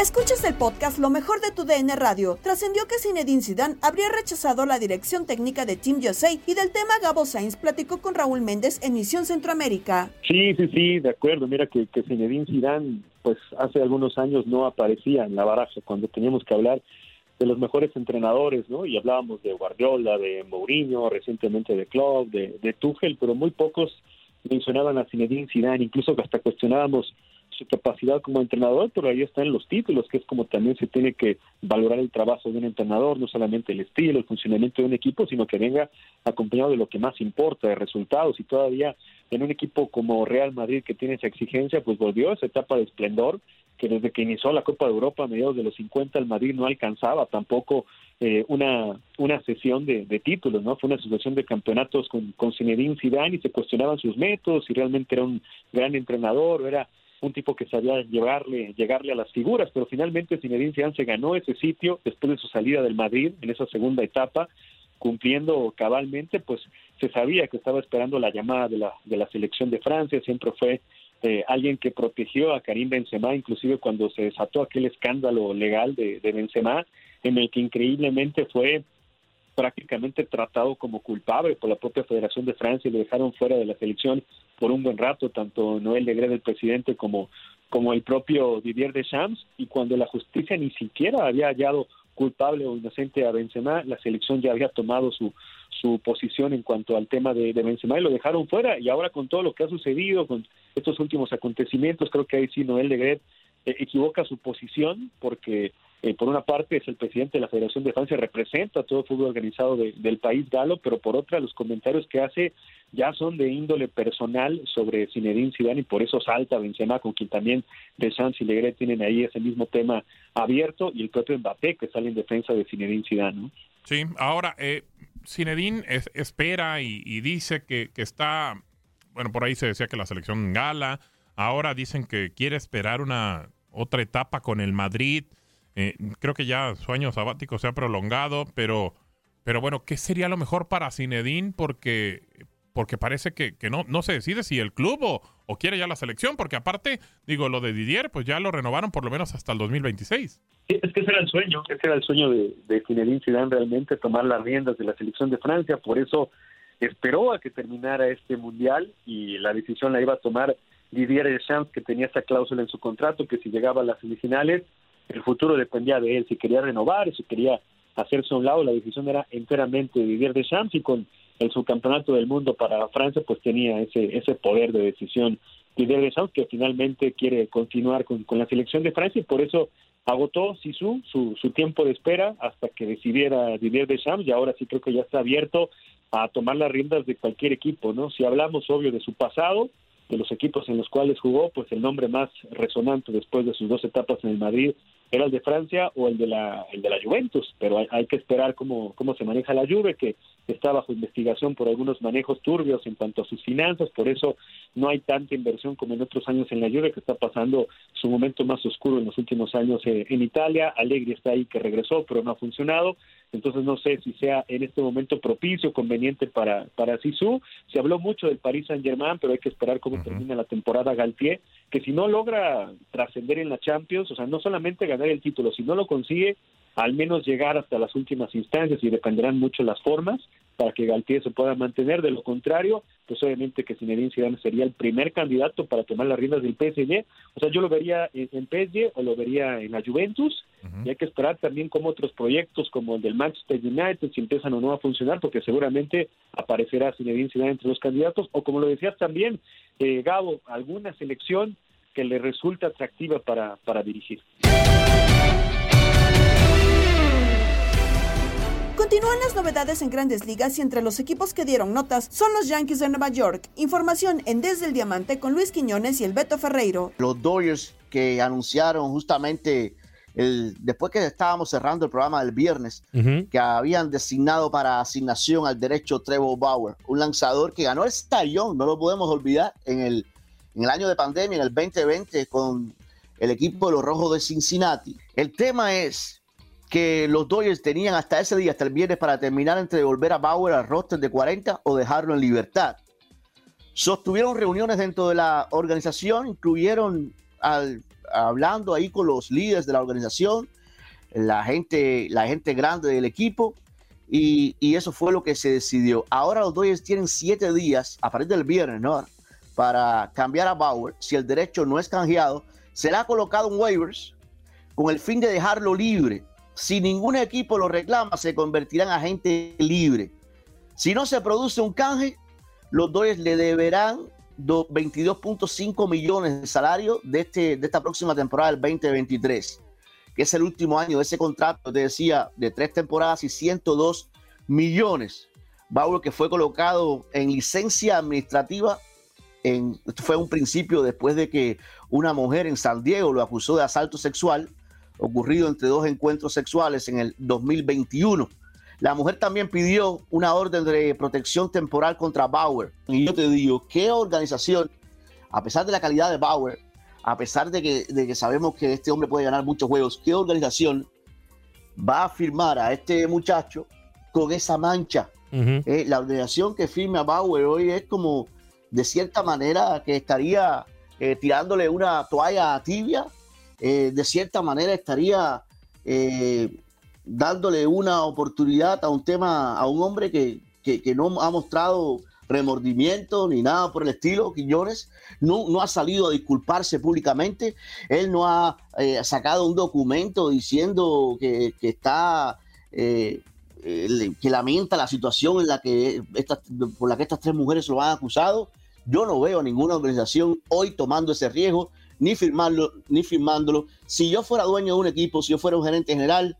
Escuchas el podcast Lo mejor de tu DN Radio. Trascendió que Zinedine Zidane habría rechazado la dirección técnica de Team USA y del tema Gabo Sainz platicó con Raúl Méndez en Misión Centroamérica. Sí, sí, sí, de acuerdo. Mira que, que Zinedine Zidane pues hace algunos años no aparecía en la baraja cuando teníamos que hablar de los mejores entrenadores, ¿no? Y hablábamos de Guardiola, de Mourinho, recientemente de Klopp, de, de Tuchel, pero muy pocos mencionaban a Zinedine Zidane, incluso hasta cuestionábamos su capacidad como entrenador, pero ahí están los títulos, que es como también se tiene que valorar el trabajo de un entrenador, no solamente el estilo, el funcionamiento de un equipo, sino que venga acompañado de lo que más importa, de resultados. Y todavía en un equipo como Real Madrid, que tiene esa exigencia, pues volvió a esa etapa de esplendor, que desde que inició la Copa de Europa a mediados de los 50 el Madrid no alcanzaba tampoco eh, una, una sesión de, títulos, ¿no? Fue una sucesión de campeonatos con, con Zinedine Zidane y se cuestionaban sus métodos, si realmente era un gran entrenador era un tipo que sabía llegarle, llegarle a las figuras, pero finalmente Zinedine Zidane se ganó ese sitio después de su salida del Madrid en esa segunda etapa cumpliendo cabalmente, pues se sabía que estaba esperando la llamada de la, de la selección de Francia, siempre fue eh, alguien que protegió a Karim Benzema, inclusive cuando se desató aquel escándalo legal de, de Benzema, en el que increíblemente fue prácticamente tratado como culpable por la propia Federación de Francia y lo dejaron fuera de la selección por un buen rato, tanto Noel Legret, el presidente, como, como el propio Didier Deschamps, y cuando la justicia ni siquiera había hallado culpable o inocente a Benzema, la selección ya había tomado su, su posición en cuanto al tema de, Benzema y lo dejaron fuera, y ahora con todo lo que ha sucedido, con estos últimos acontecimientos, creo que ahí sí Noel Legret equivoca su posición porque eh, por una parte es el presidente de la Federación de Francia, representa a todo fútbol organizado de- del país galo, pero por otra los comentarios que hace ya son de índole personal sobre Zinedine Zidane y por eso salta Benzema, con quien también Deschamps y Legret tienen ahí ese mismo tema abierto y el propio Mbappé que sale en defensa de Zinedine Zidane. Sí, ahora, eh, Zinedine es- espera y, y dice que, que está, bueno, por ahí se decía que la selección gala, ahora dicen que quiere esperar una otra etapa con el Madrid, Eh, creo que ya su año sabático se ha prolongado, pero, pero bueno, ¿qué sería lo mejor para Zinedine? Porque, porque parece que, que no, no se decide si el club o, o quiere ya la selección, porque aparte, digo, lo de Didier, pues ya lo renovaron por lo menos hasta el 2026. Sí, es que ese era el sueño, ese era el sueño de, de Zinedine Zidane realmente, tomar las riendas de la selección de Francia, por eso esperó a que terminara este mundial y la decisión la iba a tomar Didier Deschamps, que tenía esa cláusula en su contrato, que si llegaba a las semifinales, el futuro dependía de él, si quería renovar, si quería hacerse a un lado, la decisión era enteramente de Didier Deschamps y con el subcampeonato del mundo para Francia, pues tenía ese, ese poder de decisión Didier Deschamps, que finalmente quiere continuar con, con la selección de Francia y por eso agotó Sisu su, su tiempo de espera hasta que decidiera Didier Deschamps y ahora sí creo que ya está abierto a tomar las riendas de cualquier equipo, ¿no? Si hablamos obvio de su pasado, de los equipos en los cuales jugó, pues el nombre más resonante después de sus dos etapas en el Madrid era el de Francia o el de la el de la Juventus, pero hay, hay que esperar cómo cómo se maneja la Juve que está bajo investigación por algunos manejos turbios en cuanto a sus finanzas, por eso no hay tanta inversión como en otros años en la Juve que está pasando su momento más oscuro en los últimos años eh, en Italia, Allegri está ahí que regresó, pero no ha funcionado, entonces no sé si sea en este momento propicio, conveniente para para Sisu. Se habló mucho del Paris Saint-Germain, pero hay que esperar cómo termina la temporada Galtier, que si no logra trascender en la Champions, o sea, no solamente ganar el título, si no lo consigue, al menos llegar hasta las últimas instancias y dependerán mucho las formas para que Galtier se pueda mantener. De lo contrario, pues obviamente que Zinedine Zidane sería el primer candidato para tomar las riendas del PSG. O sea, yo lo vería en, PSG o lo vería en la Juventus. Y hay que esperar también como otros proyectos como el del Manchester United si empiezan o no a funcionar, porque seguramente aparecerá Zinedine Zidane entre los candidatos. O como lo decías también, eh, Gabo, alguna selección que le resulta atractiva para, para dirigir. Continúan las novedades en grandes ligas y entre los equipos que dieron notas son los Yankees de Nueva York. Información en Desde el Diamante con Luis Quiñones y el Beto Ferreiro. Los Dodgers que anunciaron justamente el, después que estábamos cerrando el programa del viernes, que habían designado para asignación al derecho Trevor Bauer, un lanzador que ganó el Young, no lo podemos olvidar, en el, en el año de pandemia, en el 2020, con el equipo de los Rojos de Cincinnati. El tema es que los Dodgers tenían hasta ese día, hasta el viernes, para terminar entre devolver a Bauer al roster de 40 o dejarlo en libertad. Sostuvieron reuniones dentro de la organización, incluyeron al, hablando ahí con los líderes de la organización, la gente, la gente grande del equipo, y, eso fue lo que se decidió. Ahora los Dodgers tienen siete días, a partir del viernes, ¿no? Para cambiar a Bauer. Si el derecho no es canjeado, será colocado en waivers con el fin de dejarlo libre. Si ningún equipo lo reclama, se convertirá en agente libre. Si no se produce un canje, los Dodgers le deberán 22.5 millones de salario de, este, de esta próxima temporada del 2023, que es el último año de ese contrato, te decía, de tres temporadas y 102 millones. Bauer que fue colocado en licencia administrativa, en, fue un principio después de que una mujer en San Diego lo acusó de asalto sexual, ocurrido entre dos encuentros sexuales en el 2021. La mujer también pidió una orden de protección temporal contra Bauer. Y yo te digo, ¿qué organización, a pesar de la calidad de Bauer, a pesar de que, de que sabemos que este hombre puede ganar muchos juegos, qué organización va a firmar a este muchacho con esa mancha. Eh, la ordenación que firma Bauer hoy es como, de cierta manera, que estaría eh, tirándole una toalla tibia, eh, de cierta manera estaría dándole una oportunidad a un tema, a un hombre que, que, no ha mostrado remordimiento ni nada por el estilo, Quiñones, no, no ha salido a disculparse públicamente, él no ha sacado un documento diciendo que, que está eh, que lamenta la situación en la que por la que estas tres mujeres lo han acusado. Yo no veo a ninguna organización hoy tomando ese riesgo, ni firmarlo, ni firmándolo. Si yo fuera dueño de un equipo, si yo fuera un gerente general,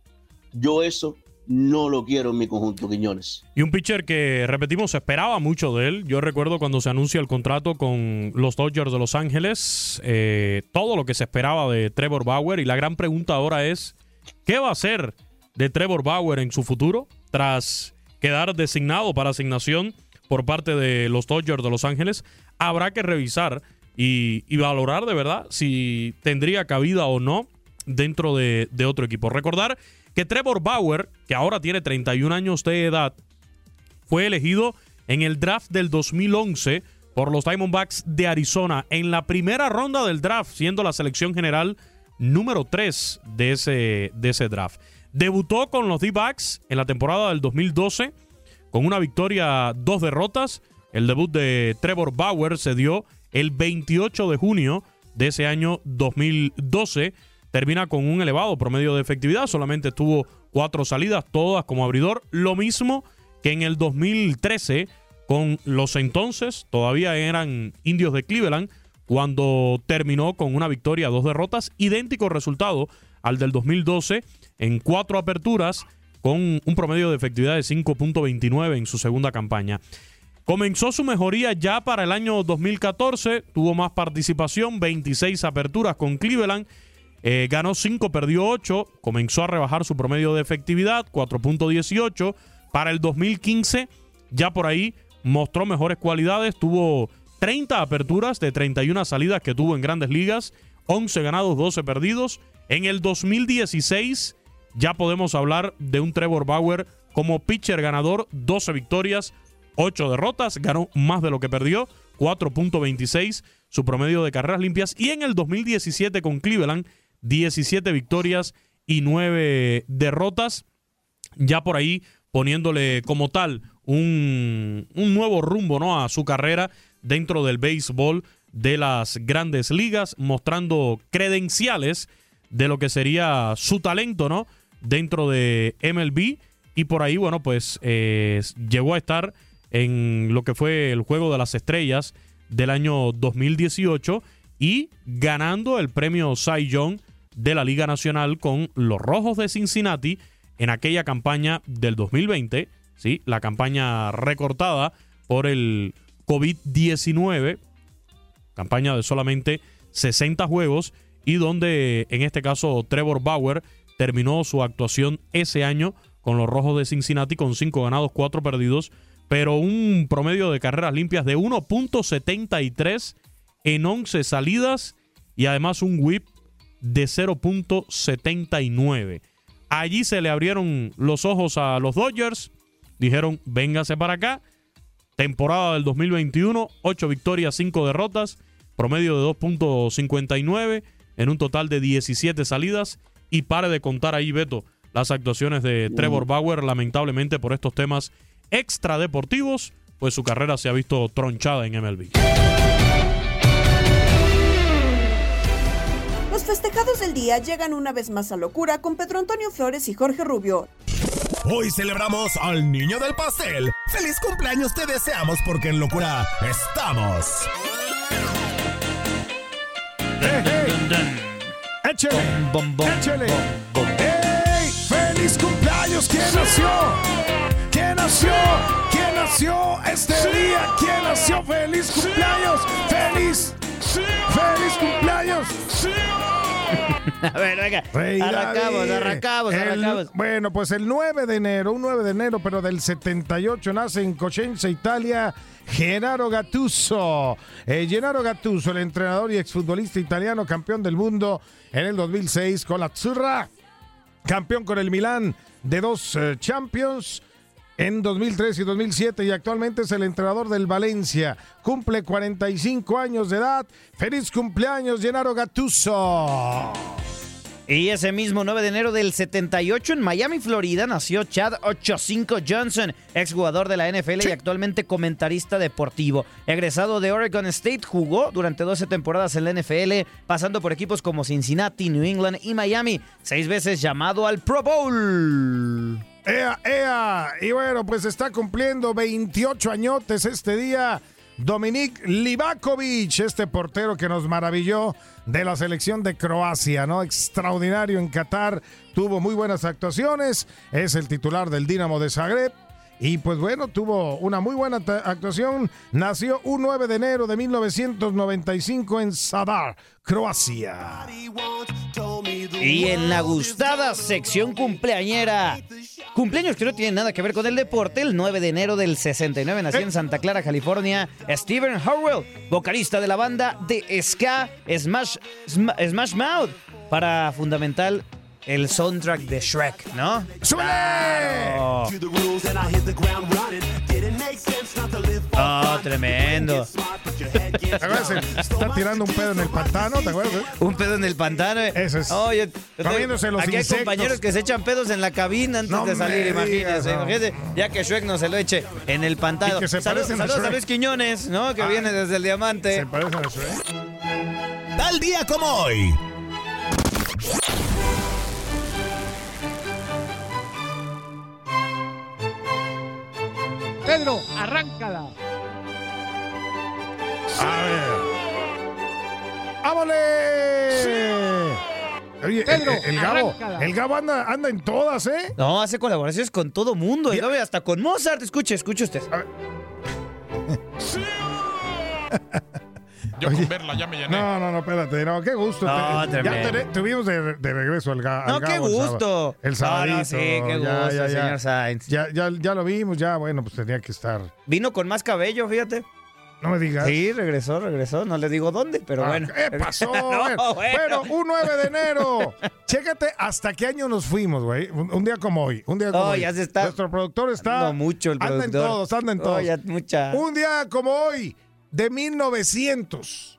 yo eso no lo quiero en mi conjunto, Quiñones. Y un pitcher que, repetimos, esperaba mucho de él. Yo recuerdo cuando se anuncia el contrato con los Dodgers de Los Ángeles, eh, todo lo que se esperaba de Trevor Bauer. Y la gran pregunta ahora es, ¿qué va a hacer de Trevor Bauer en su futuro tras quedar designado para asignación por parte de los Dodgers de Los Ángeles. Habrá que revisar y, valorar de verdad si tendría cabida o no dentro de, otro equipo. Recordar que Trevor Bauer, que ahora tiene 31 años de edad, fue elegido en el draft del 2011 por los Diamondbacks de Arizona en la primera ronda del draft, siendo la selección general número 3 de ese, de ese draft. Debutó con los D-Backs en la temporada del 2012 con una victoria, dos derrotas. El debut de Trevor Bauer se dio el 28 de junio de ese año 2012. Termina con un elevado promedio de efectividad, solamente tuvo cuatro salidas, todas como abridor. Lo mismo que en el 2013 con los entonces, todavía eran indios de Cleveland, cuando terminó con una victoria, dos derrotas, idéntico resultado al del 2012 en cuatro aperturas con un promedio de efectividad de 5.29 en su segunda campaña. Comenzó su mejoría ya para el año 2014, tuvo más participación, 26 aperturas con Cleveland, eh, ganó 5, perdió 8, comenzó a rebajar su promedio de efectividad, 4.18. Para el 2015, ya por ahí mostró mejores cualidades, tuvo 30 aperturas de 31 salidas que tuvo en grandes ligas, 11 ganados, 12 perdidos. En el 2016 ya podemos hablar de un Trevor Bauer como pitcher ganador, 12 victorias, 8 derrotas, ganó más de lo que perdió, 4.26 su promedio de carreras limpias y en el 2017 con Cleveland 17 victorias y 9 derrotas, ya por ahí poniéndole como tal un, un nuevo rumbo ¿no? a su carrera dentro del béisbol de las grandes ligas, mostrando credenciales de lo que sería su talento, ¿no? dentro de MLB y por ahí, bueno, pues eh, llegó a estar en lo que fue el Juego de las Estrellas del año 2018 y ganando el premio Cy Young de la Liga Nacional con los Rojos de Cincinnati en aquella campaña del 2020, ¿sí? la campaña recortada por el COVID-19, campaña de solamente 60 juegos y donde en este caso Trevor Bauer terminó su actuación ese año con los Rojos de Cincinnati con 5 ganados, 4 perdidos, pero un promedio de carreras limpias de 1.73 en 11 salidas y además un whip de 0.79. Allí se le abrieron los ojos a los Dodgers, dijeron, véngase para acá. Temporada del 2021, 8 victorias, 5 derrotas, promedio de 2.59 en un total de 17 salidas y pare de contar ahí, Beto, las actuaciones de Trevor Bauer, lamentablemente por estos temas extradeportivos, pues su carrera se ha visto tronchada en MLB. Los festejados del día llegan una vez más a locura con Pedro Antonio Flores y Jorge Rubio. Hoy celebramos al niño del pastel. ¡Feliz cumpleaños te deseamos porque en locura estamos! Échele. Échele. ¡Ey! ¡Feliz cumpleaños! ¿Quién nació? ¿Quién nació? ¿Quién nació este día? ¿Quién nació? ¡Feliz cumpleaños! ¡Feliz! ¡Feliz cumpleaños! A ver, venga. arrancamos, arrancamos, arrancamos. Bueno, pues el 9 de enero, un 9 de enero, pero del 78, nace en Cosenza, Italia, Gennaro Gattuso. Eh, Gennaro Gattuso, el entrenador y exfutbolista italiano, campeón del mundo en el 2006 con la Zurra, campeón con el Milán de dos eh, Champions. En 2003 y 2007 y actualmente es el entrenador del Valencia. Cumple 45 años de edad. ¡Feliz cumpleaños, Gennaro Gattuso! Y ese mismo 9 de enero del 78 en Miami, Florida, nació Chad 85 Johnson, exjugador de la NFL y actualmente comentarista deportivo. Egresado de Oregon State, jugó durante 12 temporadas en la NFL, pasando por equipos como Cincinnati, New England y Miami, seis veces llamado al Pro Bowl. ¡Ea, ea! Y bueno, pues está cumpliendo 28 añotes este día. Dominik Livakovic, este portero que nos maravilló de la selección de Croacia, ¿no? Extraordinario en Qatar, tuvo muy buenas actuaciones, es el titular del Dinamo de Zagreb. Y pues bueno, tuvo una muy buena actuación. Nació un 9 de enero de 1995 en Zadar, Croacia. Y en la gustada sección cumpleañera. Cumpleaños que no tienen nada que ver con el deporte. El 9 de enero del 69 nació en Santa Clara, California, Steven Harwell, vocalista de la banda de ska Smash, Sma- Smash Mouth, para fundamental el soundtrack de Shrek, ¿no? ¡Claro! Oh, tremendo. ¿Te acuerdas? Está tirando un pedo en el pantano, ¿te acuerdas? Un pedo en el pantano. eh. Eso es. Oh, yo- yo Comiéndose los aquí hay compañeros que se echan pedos en la cabina antes No de salir, imagínense. no. imagínense, ya que Shrek no se lo eche en el pantano. Y que se Saludos, parecen a saludos a. Luis Quiñones, ¿no? Que Ah. viene desde el Diamante. Se parecen a Shrek. Tal día como hoy. Pedro, arráncala. A ver. ¡Vámonos! Oye, Pedro, el, el Gabo, arráncala. el Gabo anda, anda en todas, ¿eh? No, hace colaboraciones con todo mundo. Y luego hasta con Mozart. Escuche, escuche usted. Yo con verla ya me llené. No, no, no, espérate, no, qué gusto. No, Te- ya te- tuvimos de, de regreso al, ga, No, qué Gabo el sábado. gusto. El No, sabadito. no, sí, qué ya, gusto, ya, ya. señor Sainz. Ya, ya, ya lo vimos, ya, bueno, pues tenía que estar. Vino con más cabello, fíjate. No me digas. Sí, regresó, regresó. No le digo dónde, pero Ah, bueno. ¿Qué pasó? No, Bueno, bueno. Pero un 9 de enero. Chécate hasta qué año nos fuimos, güey. Un, un día como hoy. Un día como Oh, hoy. ya se está- Nuestro productor está. No mucho el Anda en productor. todos, anda en Oh, todos. ya mucha. Un día como hoy, de 1900.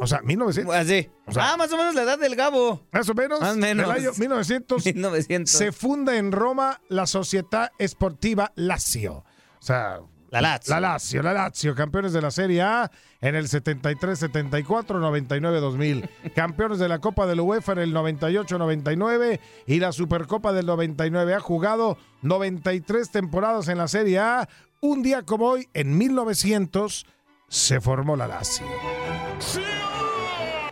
o sea, 1900. Así. O sea- ah, más o menos la edad del Gabo. Más o menos. Más o menos. Del año 1900. 1900. Se funda en Roma la Società Sportiva Lazio. O sea. La Lazio. La Lazio, la Lazio, campeones de la Serie A en el 73, 74, 99, 2000. campeones de la Copa de la UEFA en el 98, 99 y la Supercopa del 99. Ha jugado 93 temporadas en la Serie A. Un día como hoy, en 1900, se formó la Lazio.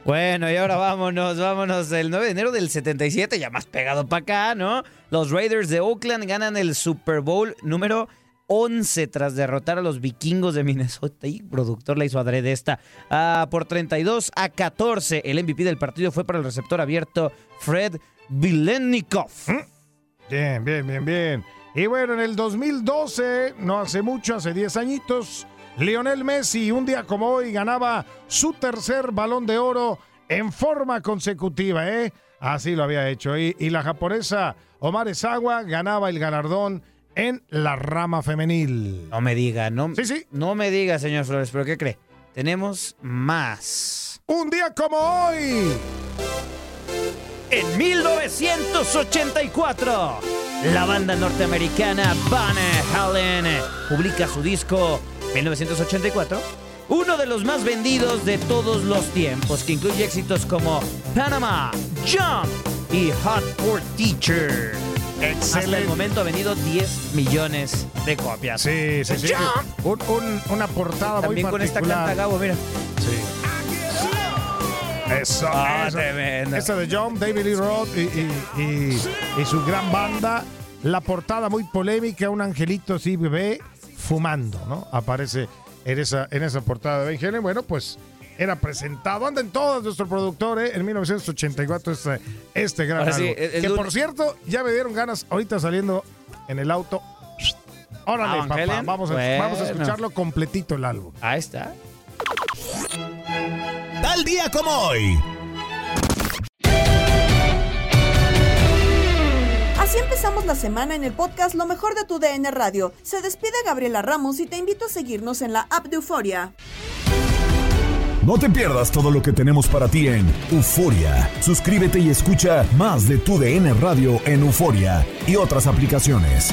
Bueno, y ahora vámonos, vámonos. El 9 de enero del 77, ya más pegado para acá, ¿no? Los Raiders de Oakland ganan el Super Bowl número 11 tras derrotar a los vikingos de Minnesota. Y el productor la hizo adrede esta. Ah, por 32 a 14. El MVP del partido fue para el receptor abierto Fred Vilennikov. Bien, bien, bien, bien. Y bueno, en el 2012, no hace mucho, hace 10 añitos, Lionel Messi, un día como hoy, ganaba su tercer balón de oro en forma consecutiva, ¿eh? Así lo había hecho. Y, y la japonesa Omar Esawa ganaba el galardón en la rama femenil. No me diga, no, Sí, sí. no me diga, señor Flores, pero ¿qué cree? Tenemos más. Un día como hoy. En 1984, la banda norteamericana Van Halen publica su disco 1984, uno de los más vendidos de todos los tiempos, que incluye éxitos como Panama, Jump y Hot for Teacher. Hasta el Excelente. momento ha vendido 10 millones de copias. Sí, sí, sí. Un- un- una portada También muy con esta particular. canta Gabo, mira. Eso, Ah, eso. Esa de John, David Lee Roth y, y- y- y su gran banda. La portada muy polémica, un angelito así bebé fumando, ¿no? Aparece en esa, en esa portada de Ben Helen. Bueno, pues era presentado. Anda en todas nuestro productor, ¿eh? En 1984 este, este gran Ahora sí, álbum. el- el que por cierto, ya me dieron ganas ahorita saliendo en el auto. Órale, Ah, papá, vamos a, vamos a escucharlo completito el álbum. Ahí está. Tal día como hoy. Así empezamos la semana en el podcast Lo mejor de tu DN Radio. Se despide Gabriela Ramos y te invito a seguirnos en la app de Euforia. No te pierdas todo lo que tenemos para ti en Euforia. Suscríbete y escucha más de tu DN Radio en Euforia y otras aplicaciones.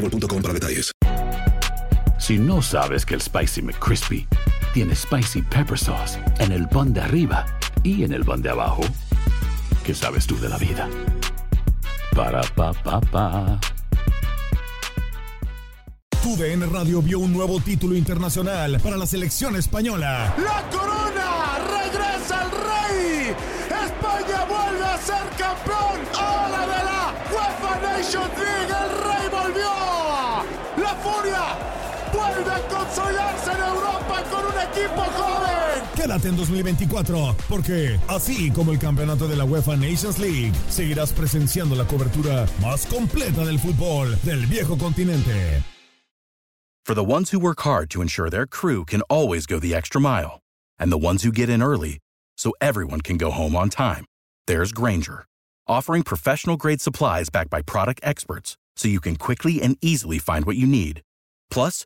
boostmobile.com para detalles. Si no sabes que el Spicy McCrispy tiene Spicy Pepper Sauce en el pan de arriba y en el pan de abajo, ¿qué sabes tú de la vida? Para, pa, pa, pa. Tu DN Radio vio un nuevo título internacional para la selección española. ¡La corona! ¡Regresa el rey! ¡España vuelve a ser campeón! ¡Hola de la UEFA Nations League! Equipo joven! Quédate en 2024, porque así como el campeonato de la UEFA Nations League, seguirás presenciando la cobertura más completa del fútbol del viejo continente. For the ones who work hard to ensure their crew can always go the extra mile, and the ones who get in early so everyone can go home on time, there's Granger, offering professional grade supplies backed by product experts so you can quickly and easily find what you need. Plus,